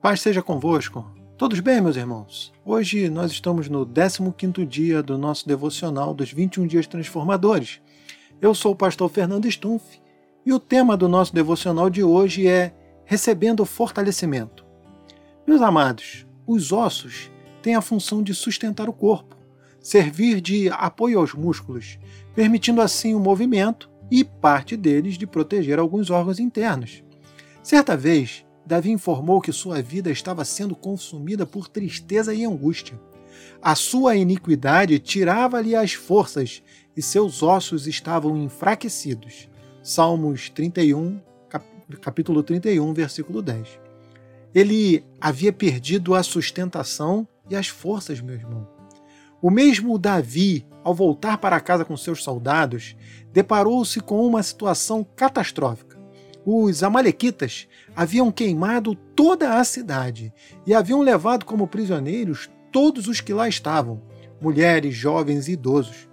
Paz seja convosco. Todos bem, meus irmãos? Hoje nós estamos no 15º dia do nosso devocional dos 21 dias transformadores. Eu sou o pastor Fernando Stumpf e o tema do nosso devocional de hoje é recebendo fortalecimento. Meus amados, os ossos têm a função de sustentar o corpo, servir de apoio aos músculos, permitindo assim o movimento e parte deles de proteger alguns órgãos internos. Certa vez, Davi informou que sua vida estava sendo consumida por tristeza e angústia. A sua iniquidade tirava-lhe as forças e seus ossos estavam enfraquecidos. Salmos 31, capítulo 31, versículo 10. Ele havia perdido a sustentação e as forças, meu irmão. O mesmo Davi, ao voltar para casa com seus soldados, deparou-se com uma situação catastrófica os Amalequitas haviam queimado toda a cidade e haviam levado como prisioneiros todos os que lá estavam, mulheres, jovens e idosos.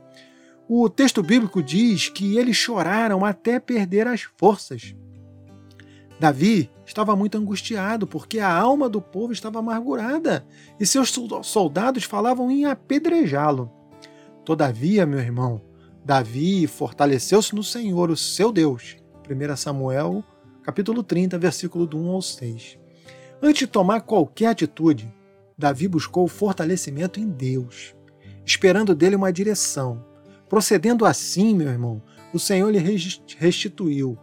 O texto bíblico diz que eles choraram até perder as forças. Davi estava muito angustiado porque a alma do povo estava amargurada e seus soldados falavam em apedrejá-lo. Todavia, meu irmão, Davi fortaleceu-se no Senhor, o seu Deus, 1 Samuel, capítulo 30, versículo do 1 ao 6. Antes de tomar qualquer atitude, Davi buscou fortalecimento em Deus, esperando dele uma direção. Procedendo assim, meu irmão, o Senhor lhe restituiu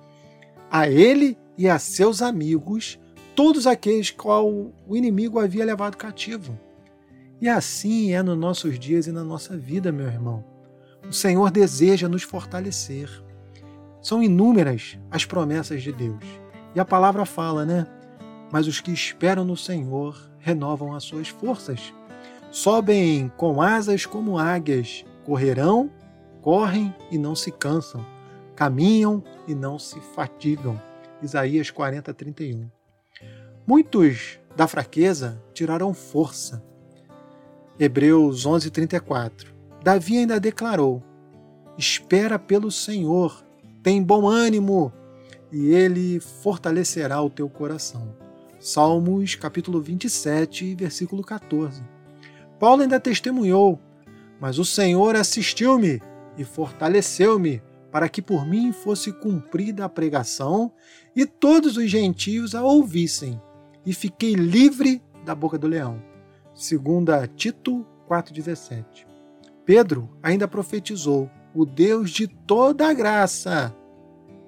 a ele e a seus amigos todos aqueles qual o inimigo havia levado cativo. E assim é nos nossos dias e na nossa vida, meu irmão. O Senhor deseja nos fortalecer. São inúmeras as promessas de Deus. E a palavra fala, né? Mas os que esperam no Senhor renovam as suas forças. Sobem com asas como águias, correrão, correm e não se cansam, caminham e não se fatigam. Isaías 40, 31. Muitos da fraqueza tirarão força. Hebreus 11, 34. Davi ainda declarou: Espera pelo Senhor tem bom ânimo, e ele fortalecerá o teu coração. Salmos capítulo 27, versículo 14. Paulo ainda testemunhou: Mas o Senhor assistiu-me e fortaleceu-me, para que por mim fosse cumprida a pregação e todos os gentios a ouvissem, e fiquei livre da boca do leão. Segunda Tito 4:17. Pedro ainda profetizou: o Deus de toda graça.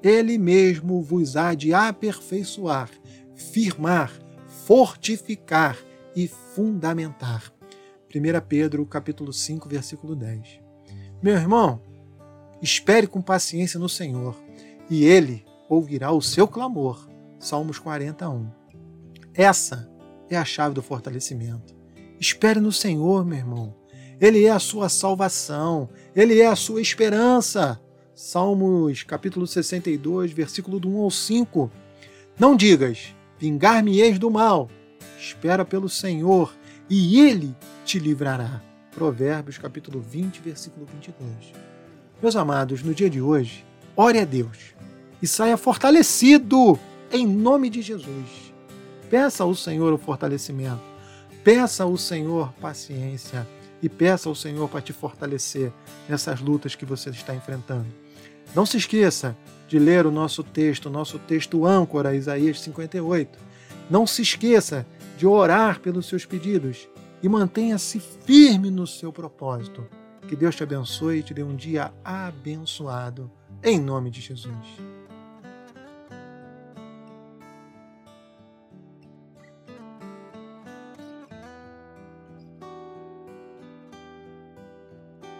Ele mesmo vos há de aperfeiçoar, firmar, fortificar e fundamentar. 1 Pedro capítulo 5, versículo 10. Meu irmão, espere com paciência no Senhor, e ele ouvirá o seu clamor. Salmos 41. Essa é a chave do fortalecimento. Espere no Senhor, meu irmão. Ele é a sua salvação, ele é a sua esperança. Salmos capítulo 62, versículo do 1 ao 5. Não digas, vingar-me-eis do mal. Espera pelo Senhor, e ele te livrará. Provérbios capítulo 20, versículo 22. Meus amados, no dia de hoje, ore a Deus e saia fortalecido em nome de Jesus. Peça ao Senhor o fortalecimento. Peça ao Senhor paciência e peça ao Senhor para te fortalecer nessas lutas que você está enfrentando. Não se esqueça de ler o nosso texto, o nosso texto âncora, Isaías 58. Não se esqueça de orar pelos seus pedidos e mantenha-se firme no seu propósito. Que Deus te abençoe e te dê um dia abençoado. Em nome de Jesus.